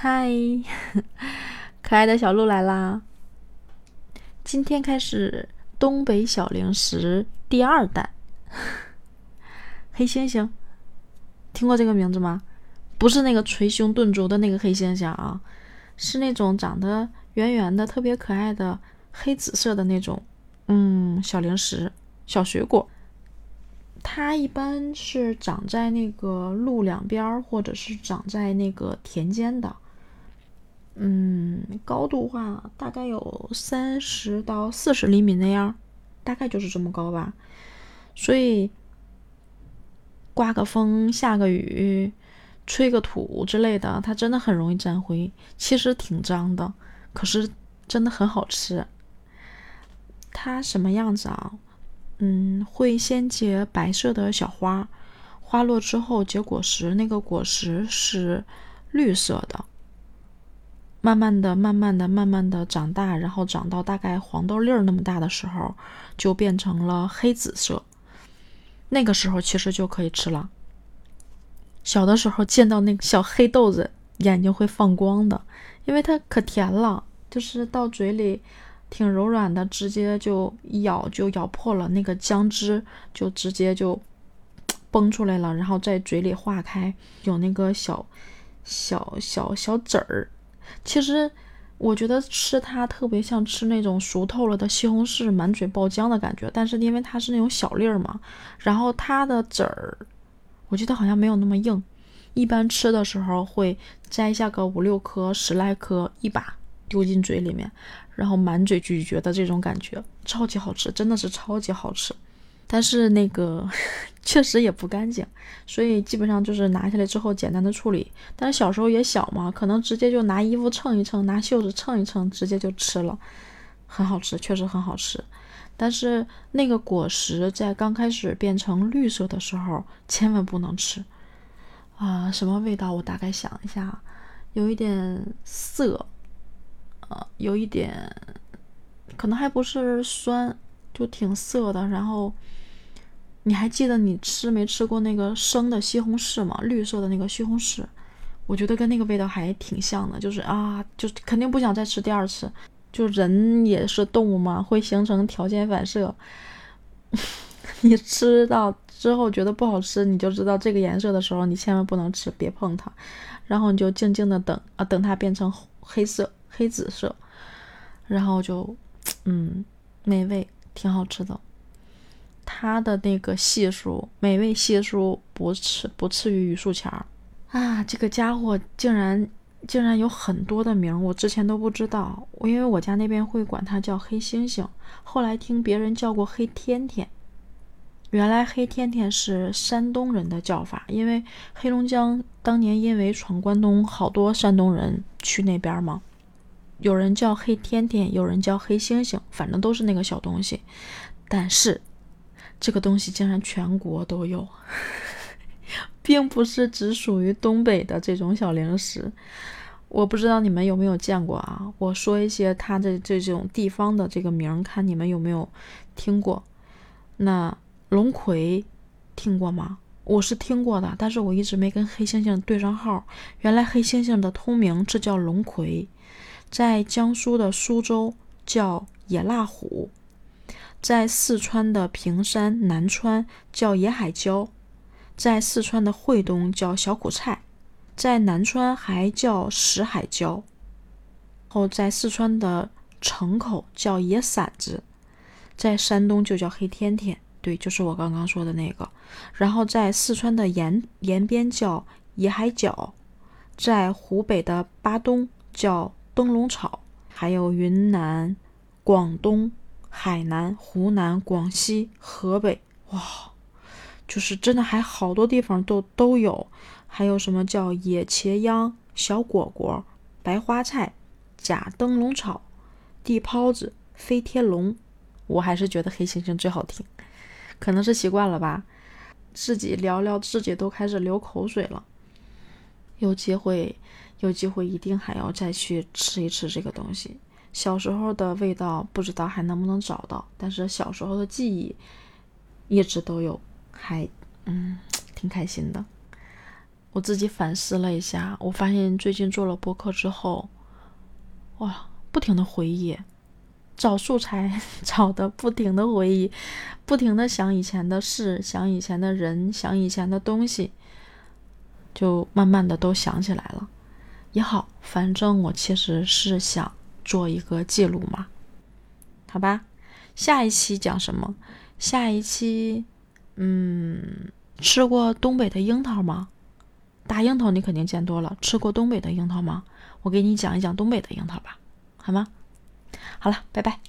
嗨，可爱的小鹿来啦！今天开始东北小零食第二弹，黑猩猩，听过这个名字吗？不是那个捶胸顿足的那个黑猩猩啊，是那种长得圆圆的、特别可爱的黑紫色的那种，嗯，小零食、小水果。它一般是长在那个路两边儿，或者是长在那个田间的。嗯，高度话大概有三十到四十厘米那样，大概就是这么高吧。所以刮个风、下个雨、吹个土之类的，它真的很容易沾灰。其实挺脏的，可是真的很好吃。它什么样子啊？嗯，会先结白色的小花，花落之后结果实，那个果实是绿色的。慢慢的、慢慢的、慢慢的长大，然后长到大概黄豆粒儿那么大的时候，就变成了黑紫色。那个时候其实就可以吃了。小的时候见到那个小黑豆子，眼睛会放光的，因为它可甜了，就是到嘴里挺柔软的，直接就一咬就咬破了，那个浆汁就直接就崩出来了，然后在嘴里化开，有那个小小小小籽儿。其实，我觉得吃它特别像吃那种熟透了的西红柿，满嘴爆浆的感觉。但是因为它是那种小粒儿嘛，然后它的籽儿，我觉得好像没有那么硬。一般吃的时候会摘下个五六颗、十来颗，一把丢进嘴里面，然后满嘴咀嚼的这种感觉，超级好吃，真的是超级好吃。但是那个确实也不干净，所以基本上就是拿下来之后简单的处理。但是小时候也小嘛，可能直接就拿衣服蹭一蹭，拿袖子蹭一蹭，直接就吃了，很好吃，确实很好吃。但是那个果实在刚开始变成绿色的时候，千万不能吃啊！什么味道？我大概想一下，有一点涩，呃，有一点，可能还不是酸，就挺涩的，然后。你还记得你吃没吃过那个生的西红柿吗？绿色的那个西红柿，我觉得跟那个味道还挺像的。就是啊，就肯定不想再吃第二次。就人也是动物嘛，会形成条件反射。你吃到之后觉得不好吃，你就知道这个颜色的时候，你千万不能吃，别碰它。然后你就静静的等啊，等它变成黑色、黑紫色，然后就嗯，美味，挺好吃的。它的那个系数，美味系数不次不次于榆树钱儿啊！这个家伙竟然竟然有很多的名，我之前都不知道。我因为我家那边会管它叫黑猩猩，后来听别人叫过黑天天。原来黑天天是山东人的叫法，因为黑龙江当年因为闯关东，好多山东人去那边嘛。有人叫黑天天，有人叫黑猩猩，反正都是那个小东西。但是。这个东西竟然全国都有，并不是只属于东北的这种小零食。我不知道你们有没有见过啊？我说一些它的这种地方的这个名，看你们有没有听过。那龙葵听过吗？我是听过的，但是我一直没跟黑猩猩对上号。原来黑猩猩的通名这叫龙葵，在江苏的苏州叫野辣虎。在四川的平山、南川叫野海椒，在四川的惠东叫小苦菜，在南川还叫石海椒，后在四川的城口叫野馓子，在山东就叫黑天天，对，就是我刚刚说的那个。然后在四川的延延边叫野海角，在湖北的巴东叫灯笼草，还有云南、广东。海南、湖南、广西、河北，哇，就是真的还好多地方都都有。还有什么叫野茄秧、小果果、白花菜、假灯笼草、地泡子、飞天龙。我还是觉得黑猩猩最好听，可能是习惯了吧。自己聊聊，自己都开始流口水了。有机会，有机会一定还要再去吃一吃这个东西。小时候的味道不知道还能不能找到，但是小时候的记忆一直都有，还嗯挺开心的。我自己反思了一下，我发现最近做了播客之后，哇，不停的回忆，找素材 找的不停的回忆，不停的想以前的事，想以前的人，想以前的东西，就慢慢的都想起来了。也好，反正我其实是想做一个记录嘛，好吧。下一期讲什么？下一期，嗯，吃过东北的樱桃吗？大樱桃你肯定见多了，吃过东北的樱桃吗？我给你讲一讲东北的樱桃吧，好吗？好了，拜拜。